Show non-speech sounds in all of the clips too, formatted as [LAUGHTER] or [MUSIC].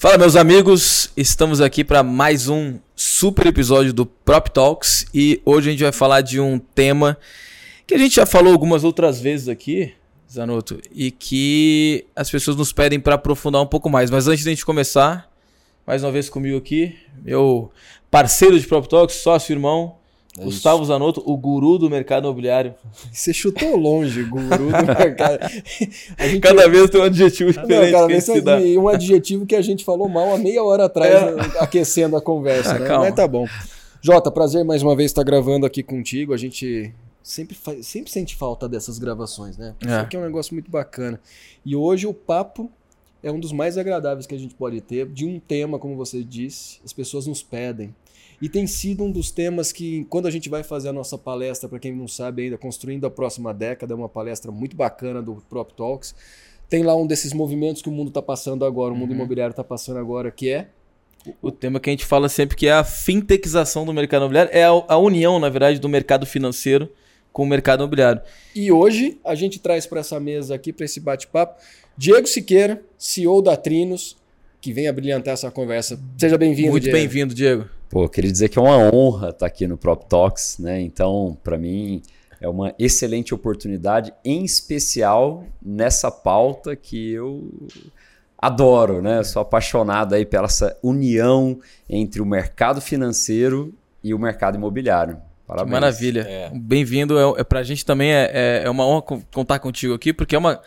Fala, meus amigos, estamos aqui para mais um super episódio do Prop Talks e hoje a gente vai falar de um tema que a gente já falou algumas outras vezes aqui, Zanotto, e que as pessoas nos pedem para aprofundar um pouco mais. Mas antes de a gente começar, mais uma vez comigo aqui, meu parceiro de Prop Talks, sócio irmão, é Gustavo Zanotto, o guru do mercado imobiliário. [LAUGHS] Você chutou longe, guru do [LAUGHS] mercado. Gente... Cada vez tem um adjetivo diferente. Não, cada vez tem um adjetivo que a gente falou mal há meia hora atrás, é. Né, aquecendo a conversa. Ah, [LAUGHS] né? Mas tá bom. Jota, prazer mais uma vez estar gravando aqui contigo. A gente sempre, faz, sempre sente falta dessas gravações, né? Isso é. aqui é um negócio muito bacana. E hoje o papo é um dos mais agradáveis que a gente pode ter, de um tema, como você disse, as pessoas nos pedem. E tem sido um dos temas que, quando a gente vai fazer a nossa palestra, para quem não sabe ainda, Construindo a Próxima Década, é uma palestra muito bacana do Prop Talks. Tem lá um desses movimentos que o mundo está passando agora, o mundo uhum. imobiliário está passando agora, que é o tema que a gente fala sempre que é a fintechização do mercado imobiliário, é a, a união, na verdade, do mercado financeiro com o mercado imobiliário. E hoje a gente traz para essa mesa aqui, para esse bate-papo, Diego Siqueira, CEO da Trinos, que vem a brilhantar essa conversa. Seja bem-vindo, Muito bem-vindo, Diego. Pô, queria dizer que é uma honra estar aqui no Prop Talks, né? Então, para mim, é uma excelente oportunidade, em especial nessa pauta que eu adoro, né? Eu sou apaixonado aí pela essa união entre o mercado financeiro e o mercado imobiliário. Parabéns. Que maravilha. É. Bem-vindo. É, é, para a gente também é, é, é uma honra contar contigo aqui, porque é uma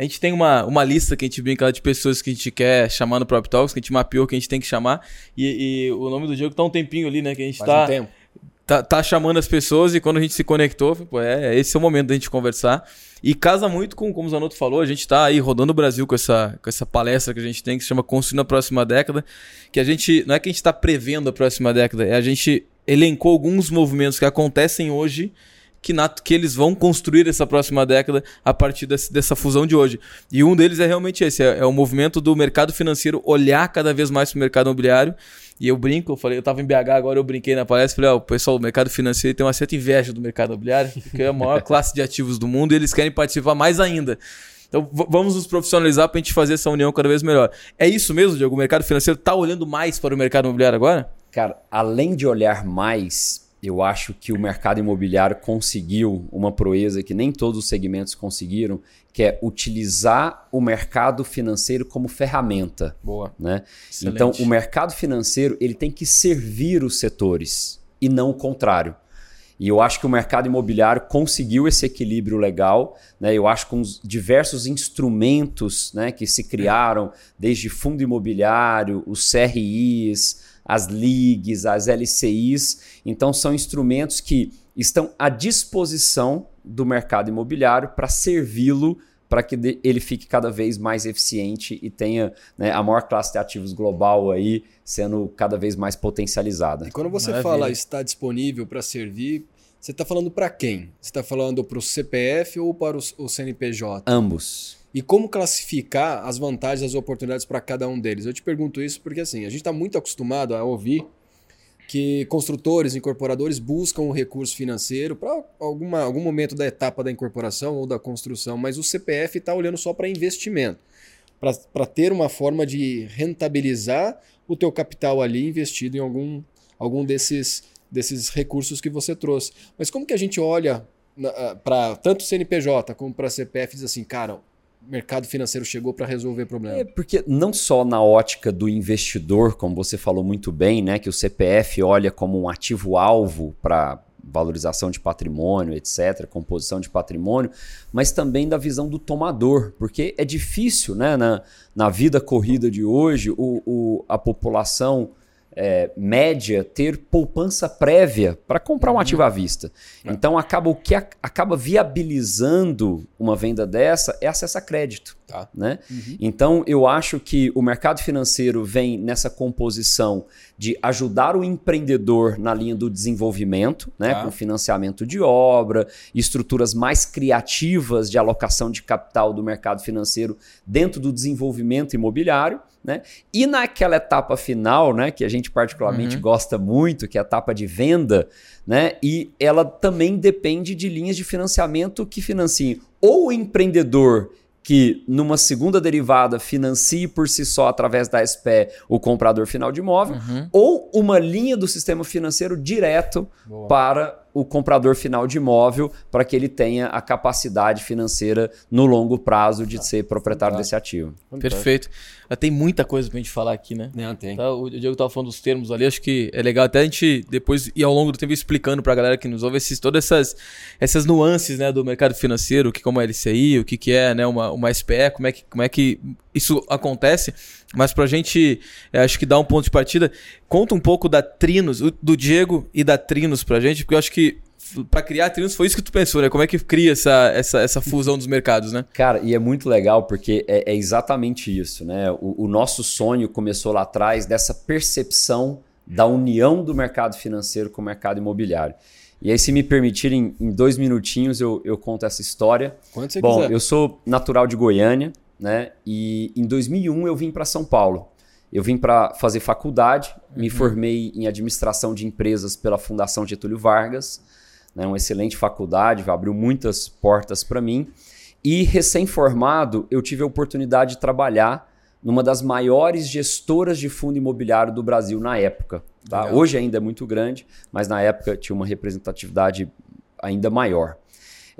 a gente tem uma, uma lista que a gente brinca de pessoas que a gente quer chamar no Prop Talks, que a gente mapeou que a gente tem que chamar. E, e o nome do Diego tá um tempinho ali, né? Que a gente Faz tá. Um tempo. Tá, tá, chamando as pessoas e quando a gente se conectou, pô, é, esse é o momento da gente conversar. E casa muito com, como o Zanotto falou, a gente está aí rodando o Brasil com essa, com essa palestra que a gente tem, que se chama Construindo a Próxima Década, que a gente, não é que a gente está prevendo a próxima década, é a gente elencou alguns movimentos que acontecem hoje que, na, que eles vão construir essa próxima década a partir desse, dessa fusão de hoje. E um deles é realmente esse: é, é o movimento do mercado financeiro olhar cada vez mais para o mercado imobiliário. E eu brinco, eu falei, eu estava em BH agora, eu brinquei na palestra, falei, ó, o pessoal do mercado financeiro tem uma certa inveja do mercado imobiliário, porque é a maior [LAUGHS] classe de ativos do mundo e eles querem participar mais ainda. Então vamos nos profissionalizar para a gente fazer essa união cada vez melhor. É isso mesmo, Diego? O mercado financeiro está olhando mais para o mercado imobiliário agora? Cara, além de olhar mais, eu acho que o mercado imobiliário conseguiu uma proeza que nem todos os segmentos conseguiram, que é utilizar o mercado financeiro como ferramenta. Boa. Né? Então, o mercado financeiro ele tem que servir os setores e não o contrário. E eu acho que o mercado imobiliário conseguiu esse equilíbrio legal. Né? Eu acho que com os diversos instrumentos né, que se criaram, desde fundo imobiliário, os CRIs, as LIGs, as LCIs. Então, são instrumentos que estão à disposição do mercado imobiliário para servi-lo para que ele fique cada vez mais eficiente e tenha né, a maior classe de ativos global aí sendo cada vez mais potencializada. E quando você Maravilha. fala está disponível para servir, você está falando para quem? Você está falando para o CPF ou para o CNPJ? Ambos e como classificar as vantagens as oportunidades para cada um deles. Eu te pergunto isso porque assim, a gente está muito acostumado a ouvir que construtores, incorporadores buscam o recurso financeiro para algum momento da etapa da incorporação ou da construção, mas o CPF está olhando só para investimento, para ter uma forma de rentabilizar o teu capital ali investido em algum, algum desses, desses recursos que você trouxe. Mas como que a gente olha ah, para tanto CNPJ como para CPF e diz assim, cara, mercado financeiro chegou para resolver problema? É porque não só na ótica do investidor, como você falou muito bem, né, que o CPF olha como um ativo alvo para valorização de patrimônio, etc., composição de patrimônio, mas também da visão do tomador, porque é difícil, né, na, na vida corrida de hoje, o, o a população é, média ter poupança prévia para comprar um uhum. ativo à vista. É. Então acaba o que a, acaba viabilizando uma venda dessa é acesso a crédito. Tá. Né? Uhum. Então eu acho que o mercado financeiro vem nessa composição de ajudar o empreendedor na linha do desenvolvimento, né? Tá. com financiamento de obra, estruturas mais criativas de alocação de capital do mercado financeiro dentro do desenvolvimento imobiliário. Né? E naquela etapa final, né, que a gente particularmente uhum. gosta muito, que é a etapa de venda, né, e ela também depende de linhas de financiamento que financiem ou o empreendedor que numa segunda derivada financie por si só através da SPE o comprador final de imóvel, uhum. ou uma linha do sistema financeiro direto Boa. para o comprador final de imóvel para que ele tenha a capacidade financeira no longo prazo de ah, ser proprietário fantástico. desse ativo. Perfeito. Tem muita coisa para a gente falar aqui, né? Não, tem. Tá, o Diego estava falando dos termos ali, acho que é legal até a gente depois ir ao longo do tempo explicando para a galera que nos ouve esses, todas essas, essas nuances né, do mercado financeiro, o que como é LCI, o que, que é né, uma, uma SPE, como é, que, como é que isso acontece. Mas para a gente, é, acho que dar um ponto de partida, conta um pouco da Trinos, do Diego e da Trinos para a gente, porque eu acho que para criar a Trinos foi isso que tu pensou, né? Como é que cria essa, essa, essa fusão dos mercados, né? Cara, e é muito legal porque é, é exatamente isso, né? O, o, nosso sonho começou lá atrás dessa percepção da união do mercado financeiro com o mercado imobiliário. E aí, se me permitirem, em dois minutinhos eu, eu conto essa história. Quando você Bom, quiser. eu sou natural de Goiânia, né? E em 2001 eu vim para São Paulo. Eu vim para fazer faculdade, uhum. me formei em administração de empresas pela Fundação Getúlio Vargas né, uma excelente faculdade, abriu muitas portas para mim. E recém-formado, eu tive a oportunidade de trabalhar numa das maiores gestoras de fundo imobiliário do Brasil na época. Tá? Hoje ainda é muito grande, mas na época tinha uma representatividade ainda maior.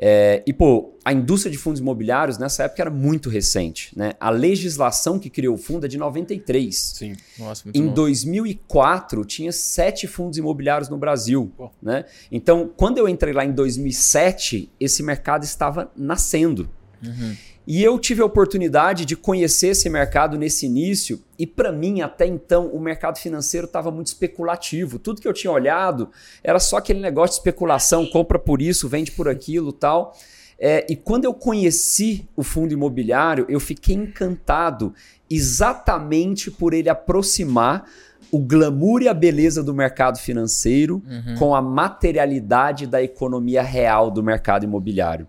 É, e, pô, a indústria de fundos imobiliários nessa época era muito recente. Né? A legislação que criou o fundo é de 93. Sim, nossa, muito Em novo. 2004, tinha sete fundos imobiliários no Brasil. Né? Então, quando eu entrei lá em 2007, esse mercado estava nascendo. Uhum. E eu tive a oportunidade de conhecer esse mercado nesse início, e para mim, até então, o mercado financeiro estava muito especulativo. Tudo que eu tinha olhado era só aquele negócio de especulação, compra por isso, vende por aquilo tal. É, e quando eu conheci o fundo imobiliário, eu fiquei encantado exatamente por ele aproximar o glamour e a beleza do mercado financeiro uhum. com a materialidade da economia real do mercado imobiliário.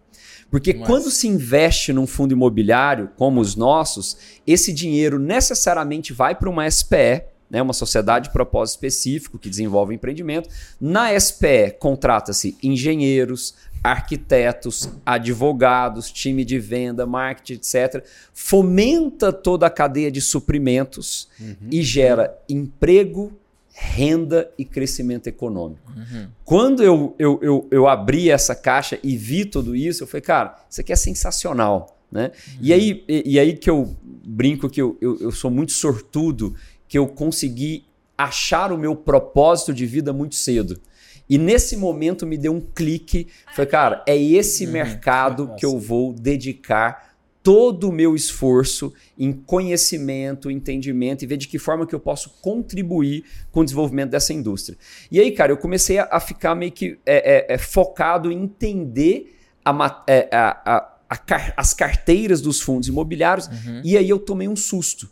Porque Mas... quando se investe num fundo imobiliário, como os nossos, esse dinheiro necessariamente vai para uma SPE, né, uma sociedade de propósito específico que desenvolve empreendimento. Na SPE, contrata-se engenheiros, arquitetos, advogados, time de venda, marketing, etc. Fomenta toda a cadeia de suprimentos uhum. e gera emprego, renda e crescimento econômico. Uhum. Quando eu, eu, eu, eu, abri essa caixa e vi tudo isso, eu falei, cara, isso aqui é sensacional. Né? Uhum. E, aí, e, e, aí que eu brinco que eu, eu, eu sou muito sortudo que eu consegui achar o meu propósito de vida muito cedo. E nesse momento me deu um clique. Falei, cara, é esse uhum. mercado que eu vou dedicar todo o meu esforço em conhecimento, entendimento e ver de que forma que eu posso contribuir com o desenvolvimento dessa indústria. E aí, cara, eu comecei a, a ficar meio que é, é, é, focado em entender a, é, a, as carteiras dos fundos imobiliários uhum. e aí eu tomei um susto.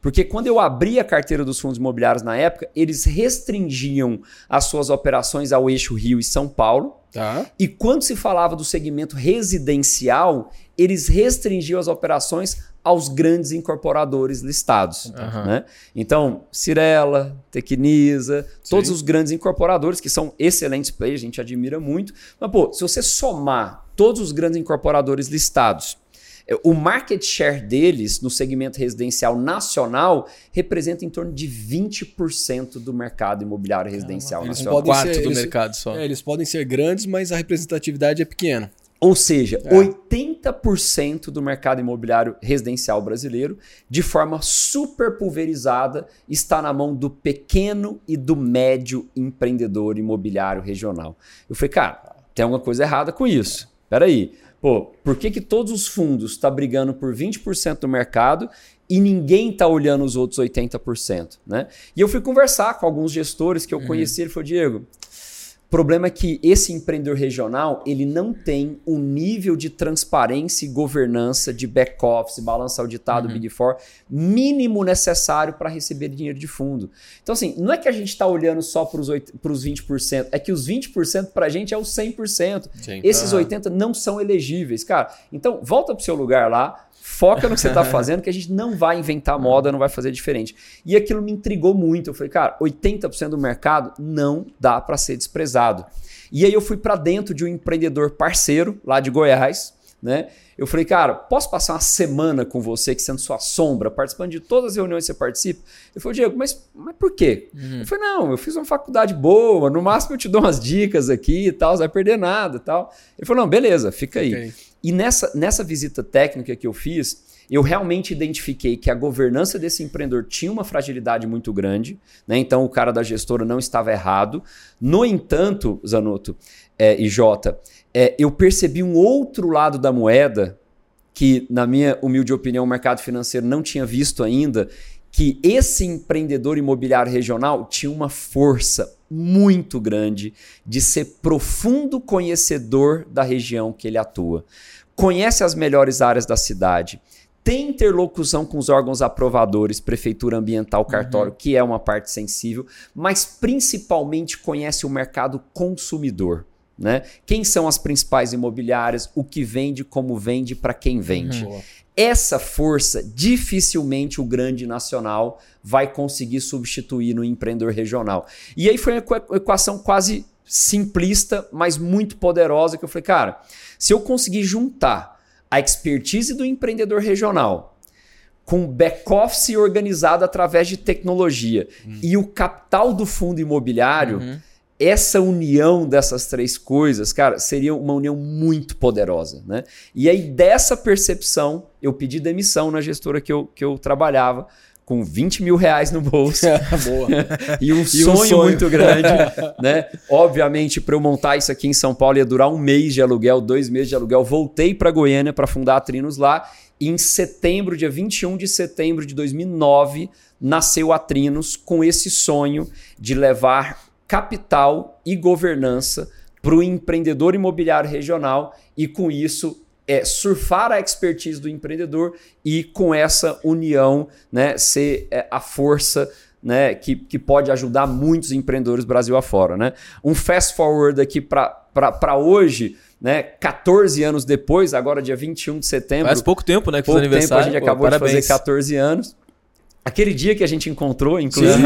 Porque quando eu abri a carteira dos fundos imobiliários na época, eles restringiam as suas operações ao eixo Rio e São Paulo. Tá. E quando se falava do segmento residencial, eles restringiam as operações aos grandes incorporadores listados. Uhum. Né? Então, Cirela, Tecnisa, Sim. todos os grandes incorporadores que são excelentes players, a gente admira muito. Mas, pô, se você somar todos os grandes incorporadores listados, o market share deles no segmento residencial nacional representa em torno de 20% do mercado imobiliário residencial eles nacional. Podem Quarto ser, do eles, mercado só. É, eles podem ser grandes, mas a representatividade é pequena. Ou seja, é. 80% do mercado imobiliário residencial brasileiro, de forma super pulverizada, está na mão do pequeno e do médio empreendedor imobiliário regional. Eu falei, cara, tem alguma coisa errada com isso. Peraí, pô, por que, que todos os fundos estão tá brigando por 20% do mercado e ninguém está olhando os outros 80%? Né? E eu fui conversar com alguns gestores que eu uhum. conheci, ele falou, Diego, o problema é que esse empreendedor regional ele não tem o um nível de transparência e governança de back-office, balanço auditado, uhum. Big Four, mínimo necessário para receber dinheiro de fundo. Então, assim, não é que a gente está olhando só para os 20%, é que os 20% para a gente é o 100%. Sim. Esses uhum. 80% não são elegíveis. Cara, então volta para o seu lugar lá, Foca no que você está [LAUGHS] fazendo, que a gente não vai inventar moda, não vai fazer diferente. E aquilo me intrigou muito. Eu falei, cara, 80% do mercado não dá para ser desprezado. E aí eu fui para dentro de um empreendedor parceiro lá de Goiás, né? Eu falei, cara, posso passar uma semana com você, que sendo sua sombra, participando de todas as reuniões que você participa? Ele falou, Diego, mas, mas por quê? Uhum. Eu falei, não, eu fiz uma faculdade boa, no máximo eu te dou umas dicas aqui e tal, você vai perder nada e tal. Ele falou, não, beleza, fica aí. Okay. E nessa, nessa visita técnica que eu fiz, eu realmente identifiquei que a governança desse empreendedor tinha uma fragilidade muito grande, né? então o cara da gestora não estava errado. No entanto, Zanotto é, e Jota, é, eu percebi um outro lado da moeda que, na minha humilde opinião, o mercado financeiro não tinha visto ainda, que esse empreendedor imobiliário regional tinha uma força muito grande de ser profundo conhecedor da região que ele atua. Conhece as melhores áreas da cidade, tem interlocução com os órgãos aprovadores, prefeitura ambiental, cartório, uhum. que é uma parte sensível, mas principalmente conhece o mercado consumidor. Né? Quem são as principais imobiliárias, o que vende, como vende, para quem vende. Uhum. Essa força dificilmente o grande nacional vai conseguir substituir no empreendedor regional. E aí foi uma equação quase simplista, mas muito poderosa que eu falei, cara, se eu conseguir juntar a expertise do empreendedor regional com back-office organizado através de tecnologia uhum. e o capital do fundo imobiliário, uhum. Essa união dessas três coisas, cara, seria uma união muito poderosa. Né? E aí, dessa percepção, eu pedi demissão na gestora que eu, que eu trabalhava, com 20 mil reais no bolso [LAUGHS] [LAUGHS] e, um, e sonho um sonho muito grande. né? [LAUGHS] Obviamente, para eu montar isso aqui em São Paulo ia durar um mês de aluguel, dois meses de aluguel. Voltei para Goiânia para fundar a Trinos lá. E em setembro, dia 21 de setembro de 2009, nasceu a Trinos com esse sonho de levar capital e governança para o empreendedor imobiliário regional e com isso é, surfar a expertise do empreendedor e com essa união né, ser é, a força né, que, que pode ajudar muitos empreendedores Brasil afora. Né? Um fast forward aqui para hoje, né, 14 anos depois, agora dia 21 de setembro. Faz pouco tempo, né? Que pouco tempo, a gente acabou Pô, de fazer 14 anos. Aquele dia que a gente encontrou, inclusive,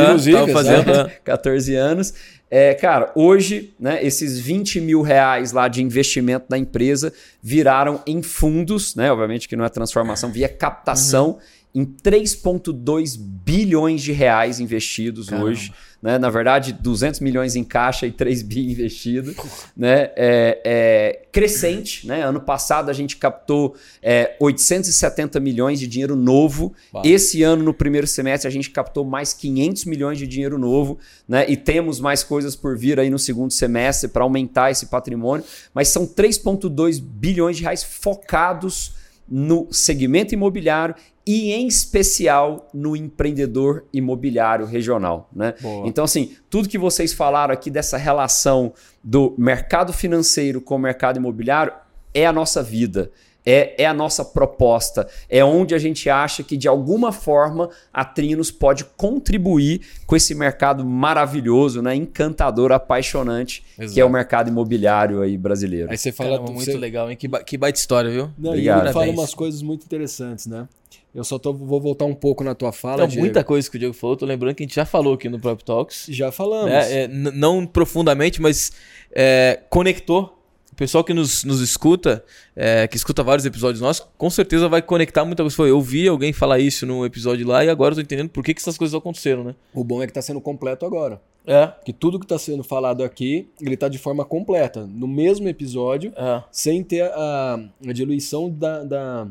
Sim, fazendo né? [LAUGHS] 14 anos. É, cara, hoje, né, esses 20 mil reais lá de investimento da empresa viraram em fundos, né? Obviamente que não é transformação, via captação uhum. Em 3,2 bilhões de reais investidos Caramba. hoje né? Na verdade, 200 milhões em caixa e 3 bi investido, né? É, é, crescente, né? Ano passado a gente captou é, 870 milhões de dinheiro novo. Esse ano, no primeiro semestre, a gente captou mais 500 milhões de dinheiro novo, né? E temos mais coisas por vir aí no segundo semestre para aumentar esse patrimônio. Mas são 3,2 bilhões de reais focados no segmento imobiliário e em especial no empreendedor imobiliário regional, né? Então assim, tudo que vocês falaram aqui dessa relação do mercado financeiro com o mercado imobiliário é a nossa vida. É, é a nossa proposta, é onde a gente acha que de alguma forma a Trinos pode contribuir com esse mercado maravilhoso, né, encantador, apaixonante, Exato. que é o mercado imobiliário aí brasileiro. Aí você fala Caramba, muito você... legal, hein? Que, ba que baita história, viu? Não, Obrigado. E fala umas coisas muito interessantes, né? Eu só tô, vou voltar um pouco na tua fala. Então, muita coisa que o Diego falou, tô lembrando que a gente já falou aqui no Prop Talks. Já falamos. Né? É, não profundamente, mas é, conectou o pessoal que nos, nos escuta, é, que escuta vários episódios nossos, com certeza vai conectar muita coisa. Foi, eu vi alguém falar isso no episódio lá e agora eu tô entendendo por que, que essas coisas aconteceram, né? O bom é que tá sendo completo agora. É. Que tudo que tá sendo falado aqui, ele tá de forma completa. No mesmo episódio, é. sem ter a, a diluição da, da,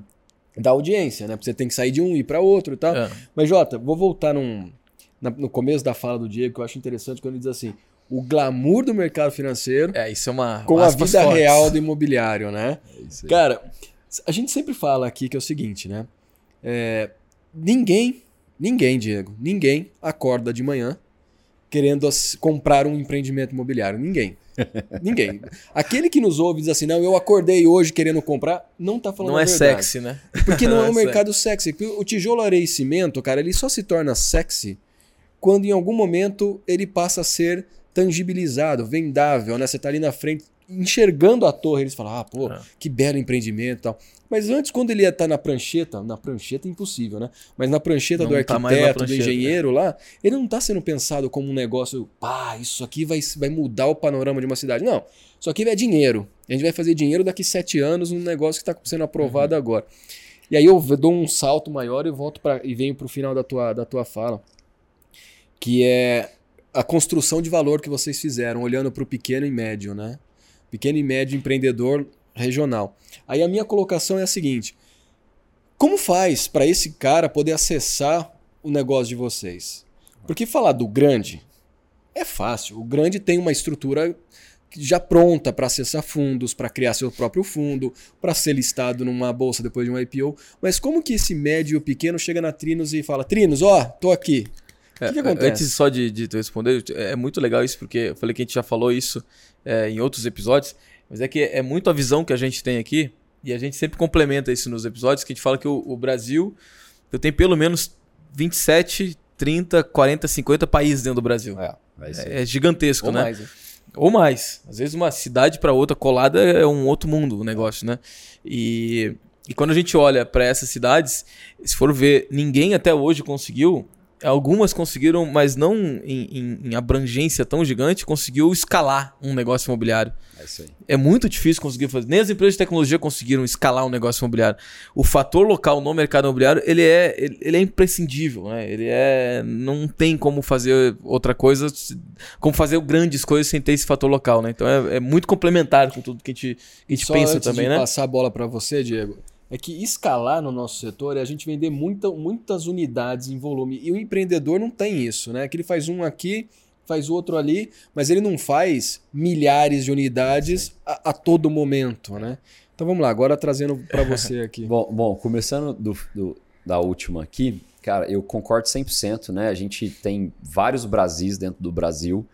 da, audiência, né? Porque você tem que sair de um e ir para outro e tal. É. Mas, Jota, vou voltar num, na, no começo da fala do Diego, que eu acho interessante quando ele diz assim o glamour do mercado financeiro é, isso é uma, com a vida fortes. real do imobiliário, né? É Cara, a gente sempre fala aqui que é o seguinte, né? É, ninguém, ninguém, Diego, ninguém acorda de manhã querendo comprar um empreendimento imobiliário. Ninguém. [LAUGHS] Ninguém. Aquele que nos ouve diz assim, não, eu acordei hoje querendo comprar, não tá falando Não é verdade. sexy, né? Porque não, [LAUGHS] é um mercado sexy. O tijolo, areia e cimento, cara, ele só se torna sexy quando em algum momento ele passa a ser tangibilizado, vendável, né? Você tá ali na frente enxergando a torre, eles falam, ah, pô, é. que belo empreendimento e tal. Mas antes, quando ele ia estar tá na prancheta, na prancheta é impossível, né? Mas na prancheta não do tá arquiteto, tá do engenheiro né? lá, ele não está sendo pensado como um negócio, pá, isso aqui vai, vai mudar o panorama de uma cidade. Não, isso aqui é dinheiro. A gente vai fazer dinheiro daqui sete anos num negócio que está sendo aprovado uhum. agora. E aí eu dou um salto maior e volto para e venho para o final da tua, da tua fala, que é a construção de valor que vocês fizeram, olhando para o pequeno e médio, né? Pequeno e médio empreendedor regional. Aí a minha colocação é a seguinte: como faz para esse cara poder acessar o negócio de vocês? Porque falar do grande é fácil. O grande tem uma estrutura já pronta para acessar fundos, para criar seu próprio fundo, para ser listado numa bolsa depois de um IPO. Mas como que esse médio e o pequeno chega na Trinos e fala: Trinos, ó, tô aqui. O que, que, é, acontece? Antes só de, de responder, é muito legal isso, porque eu falei que a gente já falou isso é, em outros episódios. Mas é que é muito a visão que a gente tem aqui, e a gente sempre complementa isso nos episódios, que a gente fala que o, o Brasil, eu tenho pelo menos 27, 30, 40, 50 países dentro do Brasil. É, é, é gigantesco, Ou né? Mais, Ou mais. Às vezes uma cidade para outra colada é um outro mundo o negócio, né? E, e quando a gente olha para essas cidades, se for ver, ninguém até hoje conseguiu Algumas conseguiram, mas não em, em, em, abrangência tão gigante, conseguiu escalar um negócio imobiliário. É, isso aí. é muito difícil conseguir fazer. Nem as empresas de tecnologia conseguiram escalar um negócio imobiliário. O fator local no mercado imobiliário ele é, ele, ele é imprescindível. Né? Ele é. Não tem como fazer outra coisa, como fazer grandes coisas sem ter esse fator local. Né? Então é, é muito complementar com tudo que a gente, que a gente Só pensa também. De né? passar a bola para você, Diego é que escalar no nosso setor é a gente vender muita, muitas unidades em volume. E o empreendedor não tem isso, né? Que ele faz um aqui, faz outro ali, mas ele não faz milhares de unidades a, a todo momento, né? Então vamos lá, agora trazendo para você [LAUGHS] aqui. bom, bom, começando do, do, da última aqui, cara, eu concordo 100%, né? A gente tem vários Brasis dentro do Brasil.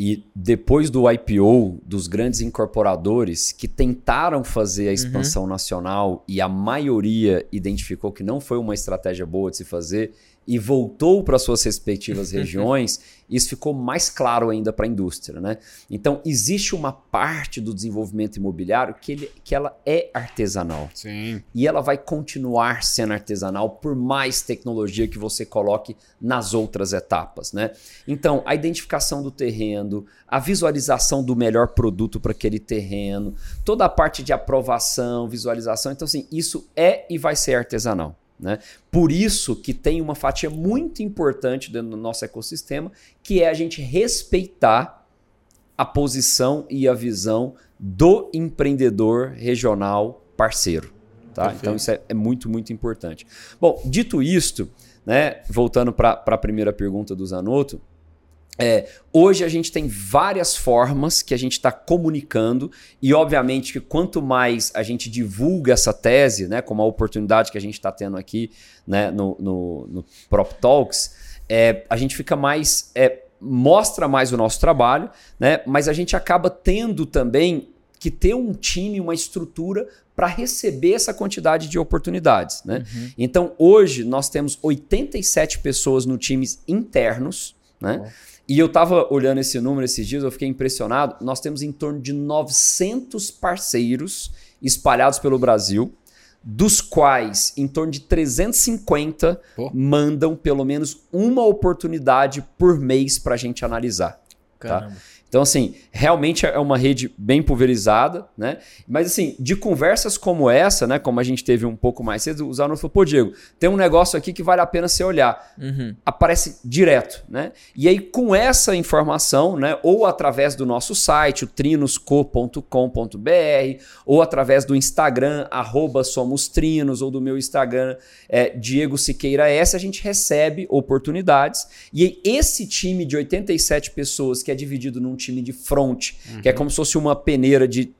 E depois do IPO dos grandes incorporadores que tentaram fazer a expansão uhum. nacional e a maioria identificou que não foi uma estratégia boa de se fazer, e voltou para suas respectivas [LAUGHS] regiões, isso ficou mais claro ainda para a indústria. Né? Então, existe uma parte do desenvolvimento imobiliário que, ele, que ela é artesanal. Sim. E ela vai continuar sendo artesanal por mais tecnologia que você coloque nas outras etapas. Né? Então, a identificação do terreno, a visualização do melhor produto para aquele terreno, toda a parte de aprovação, visualização. Então, assim, isso é e vai ser artesanal. Né? Por isso que tem uma fatia muito importante dentro do nosso ecossistema, que é a gente respeitar a posição e a visão do empreendedor regional parceiro. Tá? Então isso é, é, muito, muito importante. Bom, dito isto, né, voltando para a primeira pergunta do Zanotto, é, hoje a gente tem várias formas que a gente está comunicando e obviamente que quanto mais a gente divulga essa tese, né, como a oportunidade que a gente está tendo aqui né, no, no, no Prop Talks, é, a gente fica mais é, mostra mais o nosso trabalho, né, mas a gente acaba tendo também que ter um time, uma estrutura para receber essa quantidade de oportunidades. Né? Uhum. Então hoje nós temos 87 pessoas no times internos, né? Oh. E eu estava olhando esse número esses dias, eu fiquei impressionado. Nós temos em torno de 900 parceiros espalhados pelo Brasil, dos quais em torno de 350 Pô. mandam pelo menos uma oportunidade por mês para a gente analisar. Tá? Caramba. Tá? Então, assim, realmente é uma rede bem pulverizada, né? Mas, assim, de conversas como essa, né? Como a gente teve um pouco mais cedo, o Zanon falou, pô, Diego, tem um negócio aqui que vale a pena você olhar. Uhum. Aparece direto, né? E aí, com essa informação, né? Ou através do nosso site, o trinosco.com.br, ou através do Instagram, arroba somos trinos, ou do meu Instagram, é, Diego Siqueira S, a gente recebe oportunidades. E aí, esse time de 87 pessoas que é dividido num time de front, uhum. que é como se fosse uma peneira de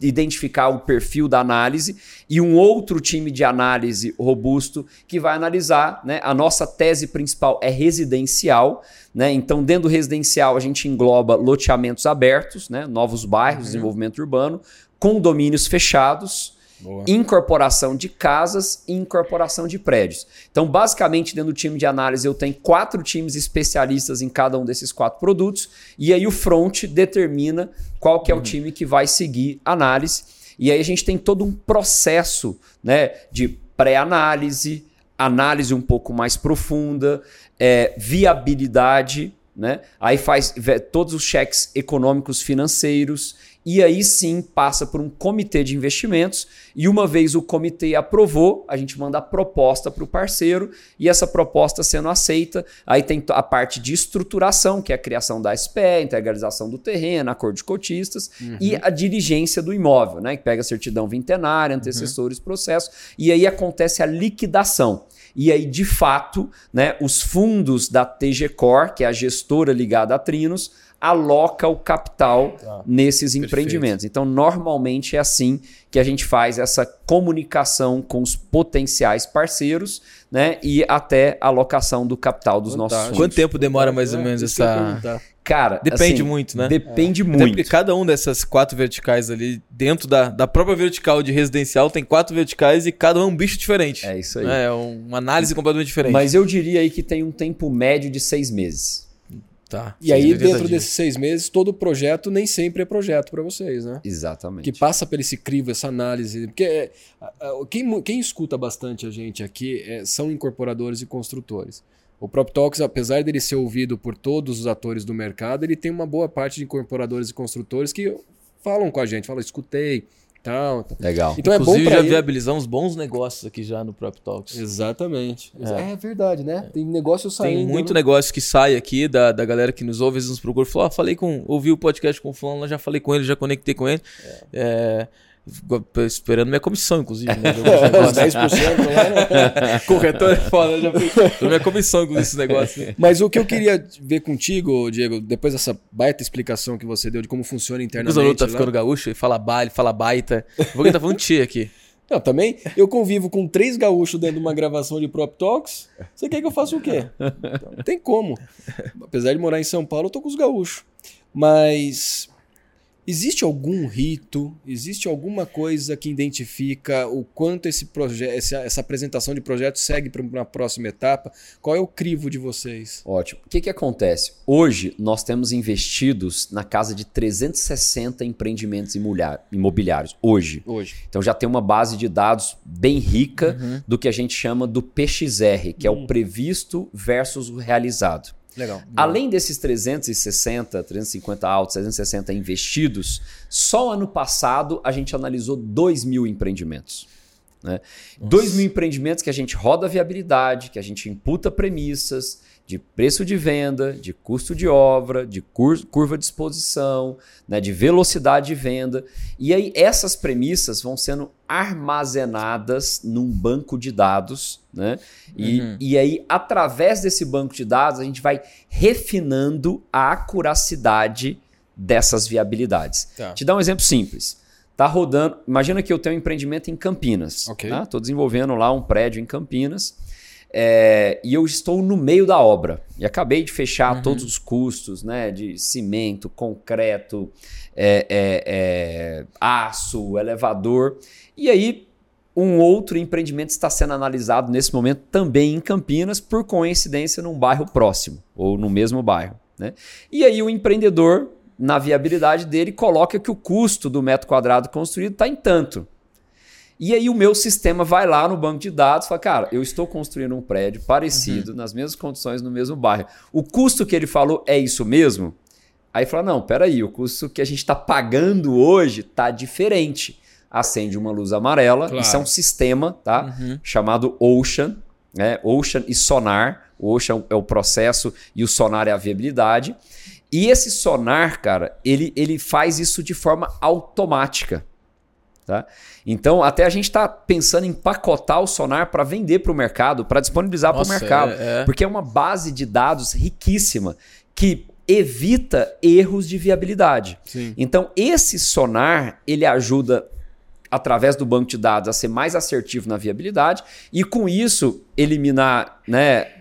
identificar o perfil da análise, e um outro time de análise robusto que vai analisar. Né? A nossa tese principal é residencial. Né? Então, dentro do residencial, a gente engloba loteamentos abertos, né? novos bairros, uhum. desenvolvimento urbano, condomínios fechados Boa. incorporação de casas e incorporação de prédios. Então, basicamente, dentro do time de análise, eu tenho quatro times especialistas em cada um desses quatro produtos, e aí o front determina qual que é uhum. o time que vai seguir análise. E aí a gente tem todo um processo né, de pré-análise, análise um pouco mais profunda, é, viabilidade, né? Aí faz todos os cheques econômicos financeiros e aí sim passa por um comitê de investimentos e uma vez o comitê aprovou, a gente manda a proposta para o parceiro e essa proposta sendo aceita, aí tem a parte de estruturação, que é a criação da SPE, a integralização do terreno, acordo de cotistas uhum. e a diligência do imóvel, né, que pega a certidão vintenária, antecessores, uhum. processo, e aí acontece a liquidação. E aí, de fato, né, os fundos da TG Core, que é a gestora ligada a Trinos, aloca o capital tá. nesses Perfeito. empreendimentos. Então, normalmente é assim que a gente faz essa comunicação com os potenciais parceiros, né? E até a alocação do capital dos Fantástico. nossos fundos. Quanto tempo demora mais ou menos é, essa Cara, depende assim, muito, né? Depende é. muito. Até porque cada um dessas quatro verticais ali, dentro da, da própria vertical de residencial, tem quatro verticais e cada um é um bicho diferente. É isso aí. É uma análise completamente diferente. Mas eu diria aí que tem um tempo médio de seis meses. Tá. E aí, dentro desses seis meses, todo projeto nem sempre é projeto para vocês, né? Exatamente. Que passa por esse crivo, essa análise. Porque é, quem, quem escuta bastante a gente aqui é, são incorporadores e construtores. O PropTalks, apesar dele ser ouvido por todos os atores do mercado, ele tem uma boa parte de incorporadores e construtores que falam com a gente, falam, escutei, tal. Legal. Então Inclusive, é bom já ele... viabilizamos bons negócios aqui já no PropTalks. Exatamente. É. é, verdade, né? Tem negócio saindo. Tem muito né? negócio que sai aqui da, da galera que nos ouve, às vezes nos procura. Falou, ah, falei com, ouvi o podcast com o fulano, já falei com ele, já conectei com ele. É. é Esperando minha comissão, inclusive. Né? [LAUGHS] Os 10% lá, né? [LAUGHS] Corretor é foda, já fui. minha comissão com esse negócio. Mas o que eu queria ver contigo, Diego, depois dessa baita explicação que você deu de como funciona internamente. O Zanotto tá ficando gaúcho e fala baile, fala baita. Vou tá falando tia aqui. Não, também eu convivo com três gaúchos dentro de uma gravação de Prop Talks. Você quer que eu faça o quê? Não tem como. Apesar de morar em São Paulo, eu tô com os gaúchos. Mas Existe algum rito, existe alguma coisa que identifica o quanto esse projeto, essa, essa, apresentação de projeto segue para uma próxima etapa? Qual é o crivo de vocês? Ótimo. O que, que acontece? Hoje nós temos investidos na casa de 360 empreendimentos imobiliários. Hoje. Hoje. Então já tem uma base de dados bem rica uhum. do que a gente chama do PXR, que uhum. é o hum. previsto versus o realizado. Legal. Além desses 360, 350 altos, 360 investidos, só ano passado a gente analisou 2 mil empreendimentos. Né? 2 mil empreendimentos que a gente roda a viabilidade, que a gente imputa premissas, de preço de venda, de custo de obra, de curva de exposição, né, de velocidade de venda. E aí essas premissas vão sendo armazenadas num banco de dados, né? E, uhum. e aí, através desse banco de dados, a gente vai refinando a acuracidade dessas viabilidades. Tá. Te dar um exemplo simples. Tá rodando. Imagina que eu tenho um empreendimento em Campinas. Estou okay. tá? desenvolvendo lá um prédio em Campinas é, e eu estou no meio da obra. E acabei de fechar uhum. todos os custos né, de cimento, concreto, é, é, é, aço, elevador. E aí, um outro empreendimento está sendo analisado nesse momento também em Campinas, por coincidência, num bairro próximo, ou no mesmo bairro. Né? E aí, o empreendedor, na viabilidade dele, coloca que o custo do metro quadrado construído está em tanto. E aí o meu sistema vai lá no banco de dados e fala, cara, eu estou construindo um prédio parecido, uhum. nas mesmas condições, no mesmo bairro. O custo que ele falou é isso mesmo? Aí fala, não, peraí, o custo que a gente está pagando hoje está diferente. Acende uma luz amarela, claro. isso é um sistema tá? Uhum. chamado Ocean, né? Ocean e Sonar. O Ocean é o processo e o Sonar é a viabilidade. E esse Sonar, cara, ele, ele faz isso de forma automática. Tá? Então, até a gente está pensando em pacotar o Sonar para vender para o mercado, para disponibilizar para o mercado, é, é. porque é uma base de dados riquíssima que evita erros de viabilidade. Sim. Então, esse Sonar ele ajuda através do banco de dados a ser mais assertivo na viabilidade e com isso eliminar, né,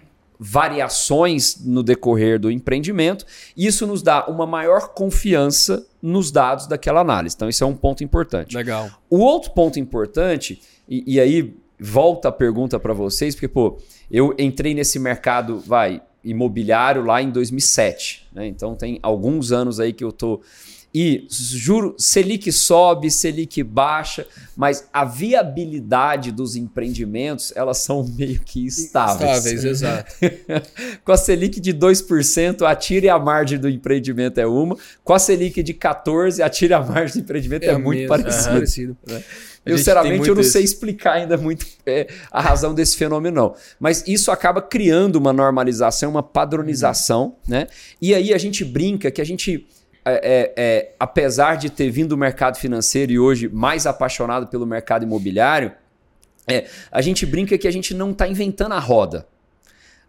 variações no decorrer do empreendimento. Isso nos dá uma maior confiança nos dados daquela análise. Então, isso é um ponto importante. Legal. O outro ponto importante, e, e aí volta a pergunta para vocês, porque, pô, eu entrei nesse mercado, vai, imobiliário lá em 2007, né? Então tem alguns anos aí que eu tô e juro, Selic sobe, Selic baixa, mas a viabilidade dos empreendimentos, elas são meio que estáveis. Estáveis, exato. [LAUGHS] com a Selic de 2%, a tira e a margem do empreendimento é uma. Com a Selic de 14%, a tira e a margem do empreendimento é, é muito parecido. É parecido. Eu, sinceramente, eu não sei explicar ainda muito é, a razão desse fenômeno, não. Mas isso acaba criando uma normalização, uma padronização, uhum. né? E aí a gente brinca que a gente é, é, é, apesar de ter vindo do mercado financeiro e hoje mais apaixonado pelo mercado imobiliário, é, a gente brinca que a gente não está inventando a roda.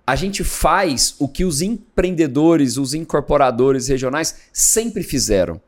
A gente faz o que os empreendedores, os incorporadores regionais sempre fizeram.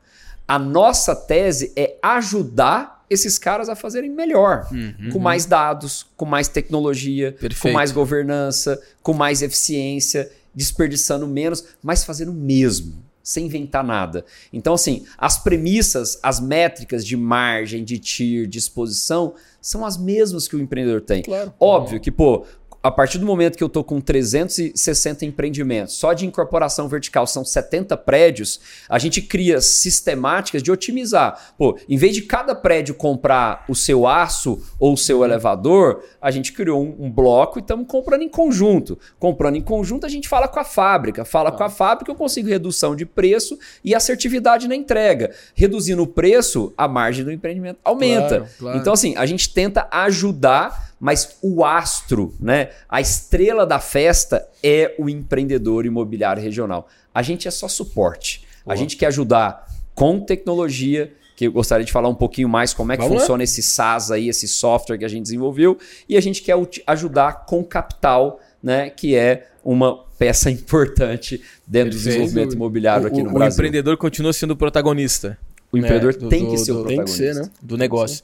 A nossa tese é ajudar esses caras a fazerem melhor, uhum. com mais dados, com mais tecnologia, Perfeito. com mais governança, com mais eficiência, desperdiçando menos, mas fazendo o mesmo sem inventar nada. Então, assim, as premissas, as métricas de margem, de TIR, de exposição, são as mesmas que o empreendedor tem. Claro. Óbvio que, pô, a partir do momento que eu estou com 360 empreendimentos, só de incorporação vertical são 70 prédios, a gente cria sistemáticas de otimizar. Pô, em vez de cada prédio comprar o seu aço ou o seu elevador, a gente criou um, um bloco e estamos comprando em conjunto. Comprando em conjunto, a gente fala com a fábrica. Fala ah. com a fábrica, eu consigo redução de preço e assertividade na entrega. Reduzindo o preço, a margem do empreendimento aumenta. Claro, claro. Então, assim, a gente tenta ajudar mas o astro, né, a estrela da festa é o empreendedor imobiliário regional. A gente é só suporte. Boa. A gente quer ajudar com tecnologia, que eu gostaria de falar um pouquinho mais como é que Vamos funciona lá? esse SaaS aí, esse software que a gente desenvolveu, e a gente quer ajudar com capital, né, que é uma peça [LAUGHS] importante dentro Perfeito. do desenvolvimento imobiliário o, aqui no o Brasil. O empreendedor continua sendo o protagonista. O empreendedor né? tem do, que ser o protagonista. Ser, né? Do negócio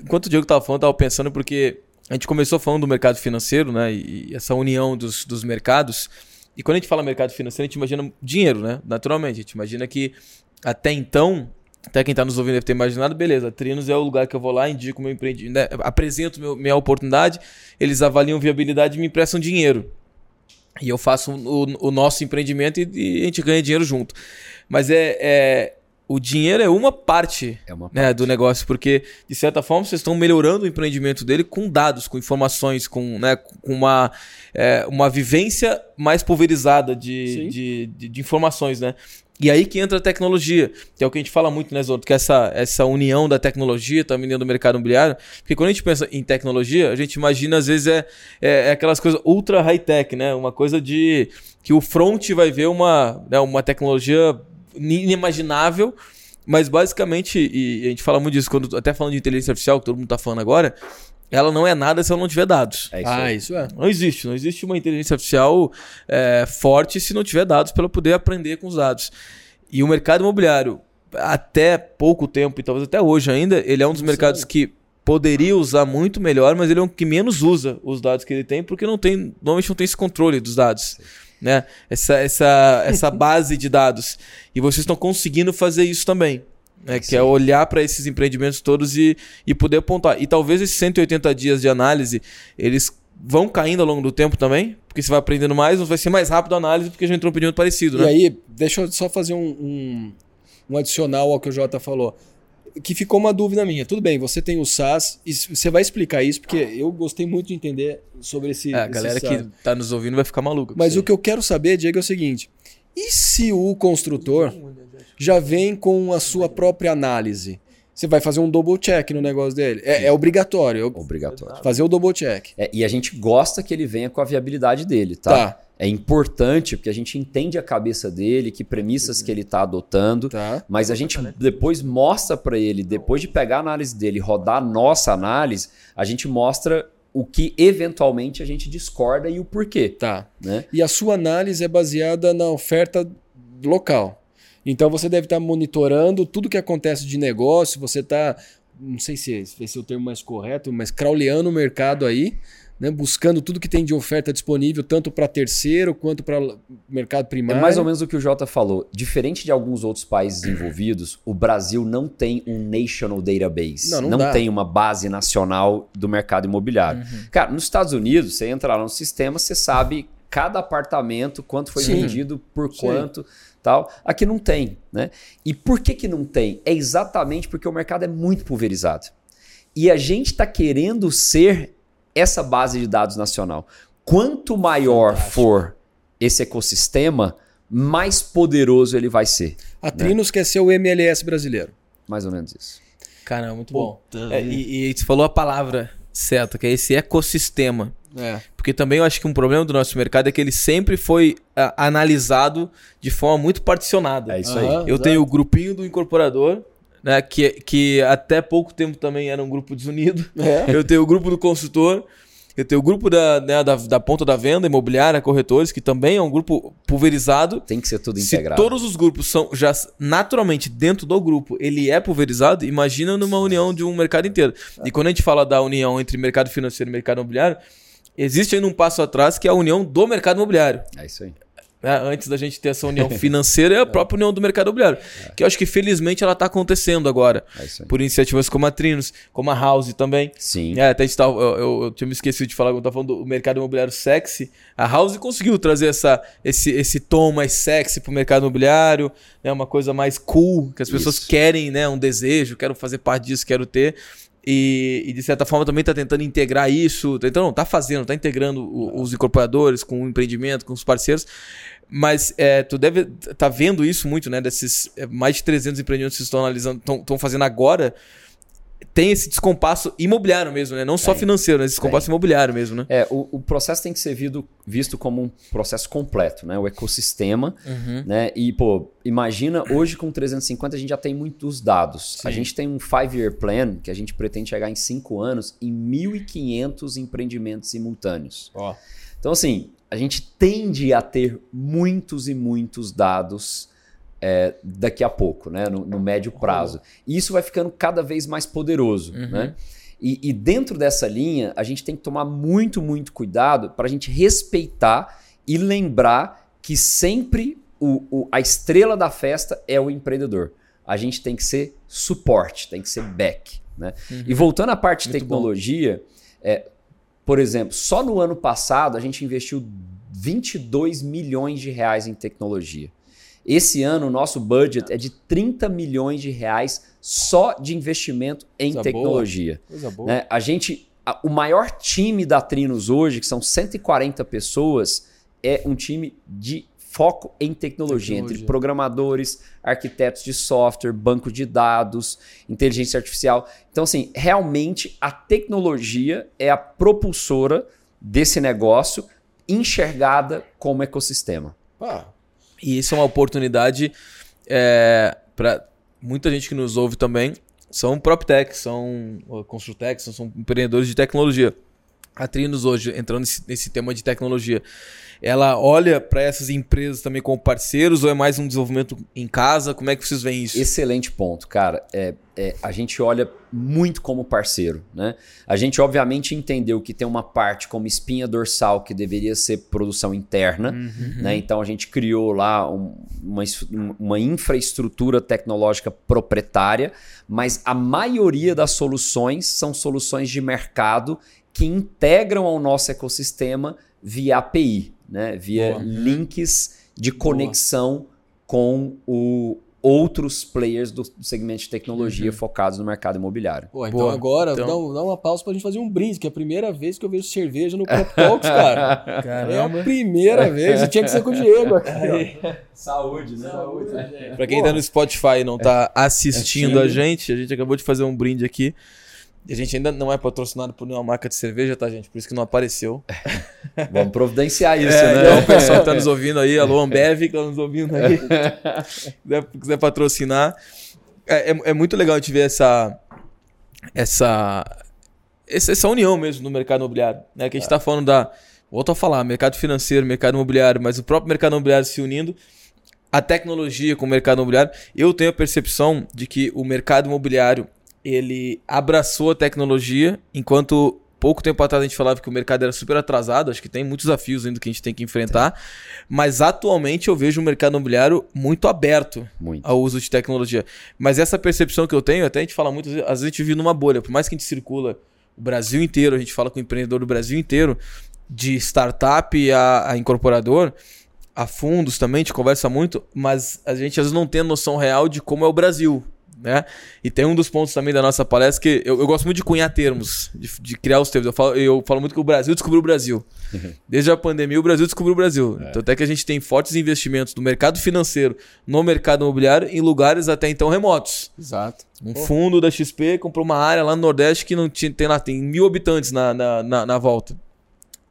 enquanto o Diego estava falando, eu estava pensando porque a gente começou falando do mercado financeiro, né? E essa união dos, dos mercados. E quando a gente fala mercado financeiro, a gente imagina dinheiro, né? Naturalmente. A gente imagina que até então, até quem está nos ouvindo deve ter imaginado, beleza, Trinos é o lugar que eu vou lá, indico meu empreendimento, né? apresento meu, minha oportunidade, eles avaliam viabilidade e me emprestam dinheiro. E eu faço o, o nosso empreendimento e, e, a gente ganha dinheiro junto. Mas é, é o dinheiro é uma parte, é uma parte. Né, do negócio, porque, de certa forma, vocês estão melhorando o empreendimento dele com dados, com informações, com, né, com uma, é, uma vivência mais pulverizada de, de, de, de, informações, né? E aí que entra a tecnologia, que é o que a gente fala muito, né, Zoto? Que é essa, essa união da tecnologia também dentro do mercado imobiliário. Porque quando a gente pensa em tecnologia, a gente imagina, às vezes, é, é, é aquelas coisas ultra high-tech, né? Uma coisa de que o front vai ver uma, né, uma tecnologia inimaginável. Mas basicamente, e a gente fala muito disso, quando, até falando de inteligência artificial, que todo mundo tá falando agora, ela não é nada se ela não tiver dados. É isso ah, isso é. Não existe. Não existe uma inteligência artificial é, forte se não tiver dados para ela poder aprender com os dados. E o mercado imobiliário, até pouco tempo, e talvez até hoje ainda, ele é um dos mercados que poderia usar muito melhor, mas ele é um que menos usa os dados que ele tem, porque não tem, normalmente não tem esse controle dos dados. Sim né? Essa, essa, essa [LAUGHS] base de dados. E vocês estão conseguindo fazer isso também. Né? Que é olhar para esses empreendimentos todos e, e poder apontar. E talvez esses 180 dias de análise, eles vão caindo ao longo do tempo também, porque você vai aprendendo mais, vai ser mais rápido a análise, porque já entrou um pedido parecido, né? E aí, deixa eu só fazer um, um, um adicional ao que o Jota falou que ficou uma dúvida minha. Tudo bem, você tem o SaaS e você vai explicar isso, porque eu gostei muito de entender sobre esse. É, a galera que está nos ouvindo vai ficar maluca. Mas o que eu quero saber, Diego, é o seguinte: e se o construtor já vem com a sua própria análise? Você vai fazer um double check no negócio dele. É, é obrigatório. Obrigatório. Fazer o double check. É, e a gente gosta que ele venha com a viabilidade dele, tá? Tá é importante porque a gente entende a cabeça dele, que premissas que ele está adotando, tá. mas a gente depois mostra para ele, depois de pegar a análise dele, rodar a nossa análise, a gente mostra o que eventualmente a gente discorda e o porquê. Tá. Né? E a sua análise é baseada na oferta local. Então você deve estar tá monitorando tudo que acontece de negócio, você está, não sei se esse é o termo mais correto, mas crawleando o mercado aí né, buscando tudo que tem de oferta disponível, tanto para terceiro quanto para mercado primário. É mais ou menos o que o Jota falou. Diferente de alguns outros países envolvidos, o Brasil não tem um national database. Não, não, não tem uma base nacional do mercado imobiliário. Uhum. Cara, nos Estados Unidos, você entra lá no sistema, você sabe cada apartamento, quanto foi Sim. vendido, por Sim. quanto tal. Aqui não tem, né? E por que, que não tem? É exatamente porque o mercado é muito pulverizado. E a gente está querendo ser essa base de dados nacional. Quanto maior Fantástico. for esse ecossistema, mais poderoso ele vai ser. A né? Trinos quer ser o MLS brasileiro. Mais ou menos isso. Caramba, muito bom. É, e, e você falou a palavra certa, que é esse ecossistema. É. Porque também eu acho que um problema do nosso mercado é que ele sempre foi uh, analisado de forma muito particionada. É isso aí. eu tenho o grupinho do incorporador, né, que, que até pouco tempo também era um grupo desunido. É. [LAUGHS] Eu tenho o grupo do consultor, eu tenho o grupo da, né, da, da, ponta da venda, imobiliária, corretores, que também é um grupo pulverizado. Tem que ser tudo integrado. Se todos os grupos são já naturalmente dentro do grupo, ele é pulverizado, imagina numa união de um mercado inteiro. E quando a gente fala da união entre mercado financeiro e mercado imobiliário, existe ainda um passo atrás que é a união do mercado imobiliário. É isso aí né, antes da gente ter essa união financeira, é a própria união do mercado imobiliário. É. Que eu acho que felizmente ela está acontecendo agora. É por iniciativas como a Trinos, como a House também. Sim. É, até tá, eu, eu, eu, tinha me esquecido de falar, quando eu falando do mercado imobiliário sexy. A House conseguiu trazer essa, esse, esse tom mais sexy para o mercado imobiliário, né, uma coisa mais cool, que as pessoas Isso. querem, né, um desejo, quero fazer parte disso, quero ter. E, e, de certa forma também está tentando integrar isso. Então, não, está fazendo, está integrando o, os incorporadores com o empreendimento, com os parceiros. Mas é, tu deve tá vendo isso muito, né? Desses é, mais de 300 empreendimentos que estão analisando, estão fazendo agora tem esse descompasso imobiliário mesmo, né? Não só tem, financeiro, mas descompasso tem. imobiliário mesmo, né? É, o, o, processo tem que ser visto, visto como um processo completo, né? O ecossistema, uhum. né? E, pô, imagina, hoje com 350 a gente já tem muitos dados. Sim. A gente tem um five-year plan que a gente pretende chegar em cinco anos em 1.500 empreendimentos simultâneos. Oh. Então, assim, a gente tende a ter muitos e muitos dados é, daqui a pouco, né? no, no médio prazo. E isso vai ficando cada vez mais poderoso. Uhum. Né? E, e, dentro dessa linha, a gente tem que tomar muito, muito cuidado para a gente respeitar e lembrar que sempre o, o, a estrela da festa é o empreendedor. A gente tem que ser suporte, tem que ser back. Né? Uhum. E voltando à parte de tecnologia, é, por exemplo, só no ano passado a gente investiu 22 milhões de reais em tecnologia. Esse ano, o nosso budget é de 30 milhões de reais só de investimento em Coisa tecnologia. Boa. Coisa boa. Né? A gente, a, o maior time da Trinos hoje, que são 140 pessoas, é um time de foco em tecnologia, tecnologia, entre programadores, arquitetos de software, banco de dados, inteligência artificial. Então, assim, realmente a tecnologia é a propulsora desse negócio enxergada como ecossistema. Ah, e isso é uma oportunidade é, para muita gente que nos ouve também. São PropTech, são Construtech, são, são empreendedores de tecnologia. A Trinos hoje, entrando nesse, nesse tema de tecnologia, ela olha para essas empresas também como parceiros ou é mais um desenvolvimento em casa? Como é que vocês veem isso? Excelente ponto, cara. É, é, a gente olha muito como parceiro. Né? A gente, obviamente, entendeu que tem uma parte como espinha dorsal que deveria ser produção interna. Uhum. Né? Então, a gente criou lá um, uma, uma infraestrutura tecnológica proprietária, mas a maioria das soluções são soluções de mercado que integram ao nosso ecossistema via API né? via Boa. links de conexão Boa. com o outros players do segmento de tecnologia uhum. focados no mercado imobiliário. Pô, então Boa. agora então... Dá, dá, uma pausa pra gente fazer um brinde, que é a primeira vez que eu vejo cerveja no Pop Talks, cara. [LAUGHS] Caramba. É a primeira vez, e tinha que ser com o Diego aqui. Saúde, né? Saúde, Pra quem Pô. tá no Spotify e não tá é. assistindo é a gente, a gente acabou de fazer um brinde aqui. A gente ainda não é patrocinado por nenhuma marca de cerveja, tá, gente? Por isso que não apareceu. [LAUGHS] Vamos providenciar isso, é, né? Então, o pessoal que tá nos ouvindo aí, alô Ambev, que tá nos ouvindo aí, [LAUGHS] quiser, quiser patrocinar. É, é, é, muito legal a gente ver essa, essa, essa união mesmo no mercado imobiliário. Né? Que a gente está falando da. Volto a falar, mercado financeiro, mercado imobiliário, mas o próprio mercado imobiliário se unindo a tecnologia com o mercado imobiliário, eu tenho a percepção de que o mercado imobiliário ele abraçou a tecnologia, enquanto pouco tempo atrás a gente falava que o mercado era super atrasado, acho que tem muitos desafios ainda que a gente tem que enfrentar, tem. mas atualmente eu vejo o mercado imobiliário muito aberto muito. ao uso de tecnologia. Mas essa percepção que eu tenho, até a gente fala muito, às vezes a gente vive numa bolha, por mais que a gente circula o Brasil inteiro, a gente fala com o empreendedor do Brasil inteiro, de startup a, a incorporador, a fundos também, a gente conversa muito, mas a gente às vezes não tem noção real de como é o Brasil né? E tem um dos pontos também da nossa palestra que eu, eu gosto muito de cunhar termos, de, de, criar os termos. Eu falo, eu falo muito que o Brasil descobriu o Brasil. Desde a pandemia, o Brasil descobriu o Brasil. É. Então, até que a gente tem fortes investimentos no mercado financeiro, no mercado imobiliário, em lugares até então remotos. Exato. Um Pô. fundo da XP comprou uma área lá no Nordeste que não tinha, tem lá, tem mil habitantes na, na, na, na volta.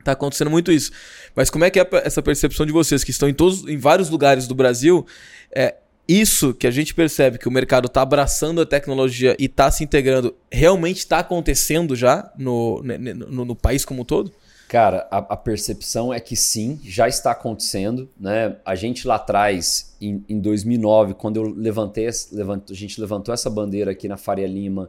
Tá acontecendo muito isso. Mas como é que é essa percepção de vocês que estão em todos, em vários lugares do Brasil? É, isso que a gente percebe que o mercado está abraçando a tecnologia e está se integrando, realmente está acontecendo já no, no, no, país como um todo? Cara, a, a, percepção é que sim, já está acontecendo. Né? A gente lá atrás, em, em 2009, quando eu levantei, levant, a gente levantou essa bandeira aqui na Faria Lima,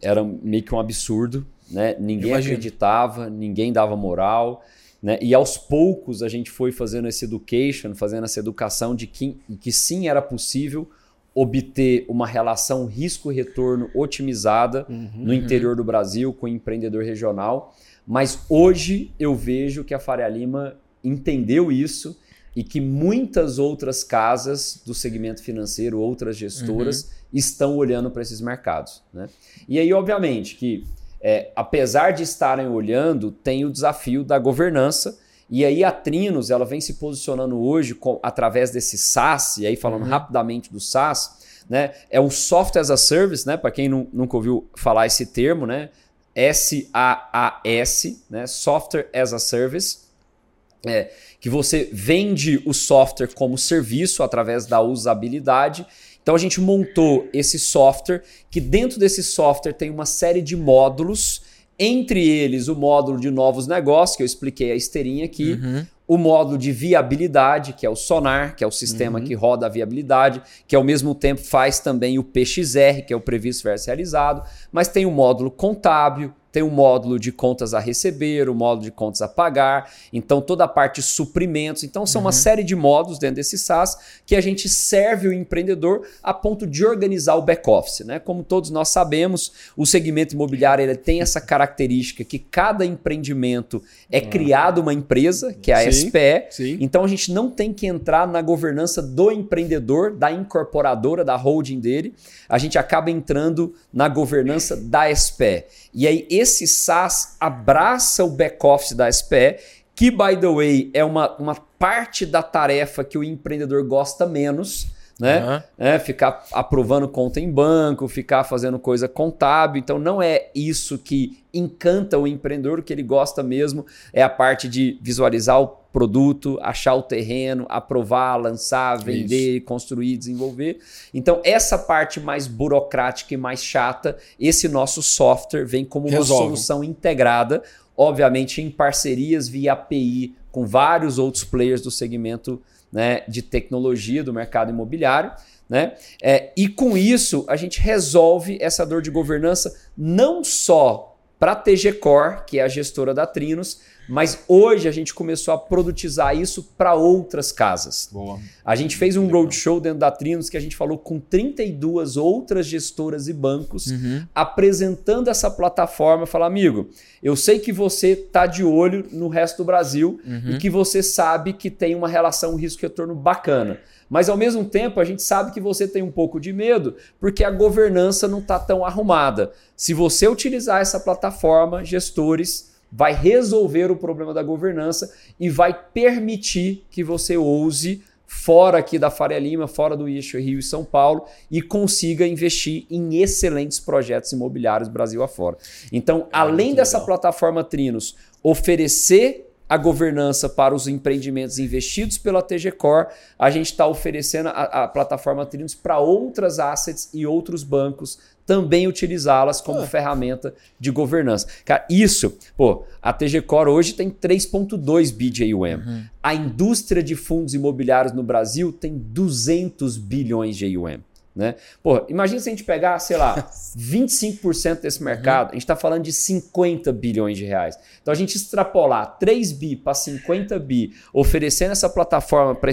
era meio que um absurdo. Né? Ninguém acreditava, ninguém dava moral. Né? E aos poucos a gente foi fazendo esse education, fazendo essa educação de que, que sim era possível obter uma relação risco-retorno otimizada uhum, no interior do Brasil com o empreendedor regional. Mas hoje eu vejo que a Faria Lima entendeu isso e que muitas outras casas do segmento financeiro, outras gestoras, uhum. estão olhando para esses mercados. Né? E aí, obviamente, que é, apesar de estarem olhando, tem o desafio da governança. E aí a Trinos ela vem se posicionando hoje com, através desse SaaS, e aí falando uhum. rapidamente do SaaS, né? É um software as a service, né? Para quem não, nunca ouviu falar esse termo, né? S-A-A-S, né? Software as a Service. É, que você vende o software como serviço através da usabilidade então a gente montou esse software, que dentro desse software tem uma série de módulos, entre eles o módulo de novos negócios, que eu expliquei a esteirinha aqui, uhum. o módulo de viabilidade, que é o Sonar, que é o sistema uhum. que roda a viabilidade, que ao mesmo tempo faz também o PXR, que é o previsto versus realizado, mas tem o módulo contábil, tem o módulo de contas a receber, o módulo de contas a pagar, então toda a parte de suprimentos. Então são uhum. uma série de módulos dentro desse SaaS que a gente serve o empreendedor a ponto de organizar o back-office. Né? Como todos nós sabemos, o segmento imobiliário ele tem essa característica que cada empreendimento é uhum. criado uma empresa, que é a sim, SPE. Sim. Então a gente não tem que entrar na governança do empreendedor, da incorporadora, da holding dele. A gente acaba entrando na governança da SPE. E aí esse SaaS abraça o back-office da SPE, que, by the way, é uma, uma parte da tarefa que o empreendedor gosta menos. Né? Uhum. É, ficar aprovando conta em banco, ficar fazendo coisa contábil. Então, não é isso que encanta o empreendedor, o que ele gosta mesmo é a parte de visualizar o produto, achar o terreno, aprovar, lançar, vender, Isso. construir, desenvolver. Então, essa parte mais burocrática e mais chata, esse nosso software vem como uma Resolve. solução integrada, obviamente em parcerias via API com vários outros players do segmento né, de tecnologia do mercado imobiliário. Né? É, e com isso, a gente resolve essa dor de governança não só para a TG Core, que é a gestora da Trinos, mas hoje a gente começou a produtizar isso para outras casas. Boa. A gente fez um roadshow dentro da Trinos que a gente falou com 32 outras gestoras e bancos, uhum. apresentando essa plataforma. Falar, amigo, eu sei que você está de olho no resto do Brasil uhum. e que você sabe que tem uma relação risco-retorno bacana. Mas ao mesmo tempo, a gente sabe que você tem um pouco de medo porque a governança não está tão arrumada. Se você utilizar essa plataforma, gestores vai resolver o problema da governança e vai permitir que você ouse fora aqui da Faria Lima, fora do Eixo Rio e São Paulo e consiga investir em excelentes projetos imobiliários Brasil afora. Então, é além dessa legal. plataforma Trinos oferecer a governança para os empreendimentos investidos pela TG Core, a gente está oferecendo a, a, plataforma Trinos para outras assets e outros bancos também utilizá-las como ah. ferramenta de governança. Cara, isso, pô, a TG Core hoje tem 3.2 bi de AUM. Uhum. A indústria de fundos imobiliários no Brasil tem 200 bilhões de AUM. Né? Pô, imagina se a gente pegar, sei lá, 25% desse mercado, uhum. a gente está falando de 50 bilhões de reais. Então a gente extrapolar 3 bi para 50 bi, oferecendo essa plataforma para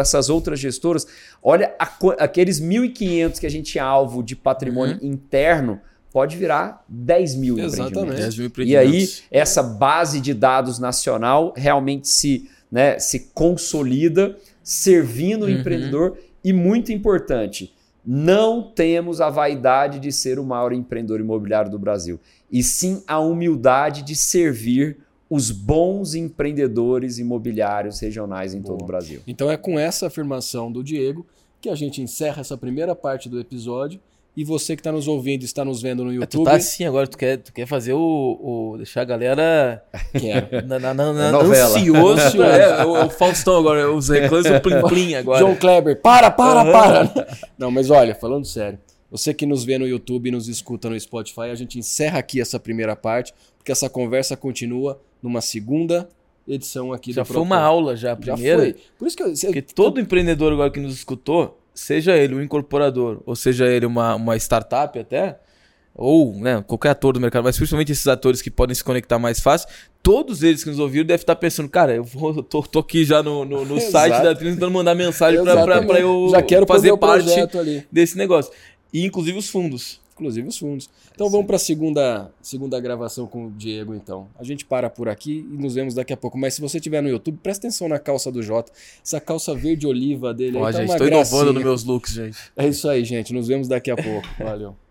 essas outras gestoras, olha a, aqueles 1.500 que a gente tinha alvo de patrimônio uhum. interno, pode virar 10 mil Exatamente. 10 mil empreendimentos. E aí, essa base de dados nacional realmente se, né, se consolida, servindo o uhum. empreendedor. E muito importante, não temos a vaidade de ser o maior empreendedor imobiliário do Brasil, e sim a humildade de servir os bons empreendedores imobiliários regionais em todo o Brasil. Então é com essa afirmação do Diego que a gente encerra essa primeira parte do episódio. E você que está nos ouvindo, está nos vendo no YouTube. É, tu tá assim agora, tu quer, tu quer fazer o, o deixar a galera Quero. [LAUGHS] Na, na, na, na ansioso. [LAUGHS] é, o, o, Faustão agora, os reclames o Plim Plim [LAUGHS] agora. João Kleber, para, para, uhum. para. Não, mas olha, falando sério, você que nos vê no YouTube e nos escuta no Spotify, a gente encerra aqui essa primeira parte, porque essa conversa continua numa segunda edição aqui já do Já foi uma aula já, a primeira. Já foi. Por isso que eu, Porque todo empreendedor agora que nos escutou, seja ele um incorporador, ou seja ele uma, uma startup até, ou né, qualquer ator do mercado, mas principalmente esses atores que podem se conectar mais fácil, todos eles que nos ouviram devem estar pensando, cara, eu vou, tô, tô aqui já no, no, no [LAUGHS] site da Trilha tentando mandar mensagem para eu já quero fazer parte desse negócio. E inclusive os fundos inclusive os fundos. Então vamos para a segunda, segunda gravação com o Diego, então. A gente para por aqui e nos vemos daqui a pouco. Mas se você estiver no YouTube, presta atenção na calça do Jota. Essa calça verde oliva dele. Ó, aí, tá gente, gracinha. inovando nos meus looks, gente. É isso aí, gente. Nos vemos daqui a pouco. Valeu. [LAUGHS]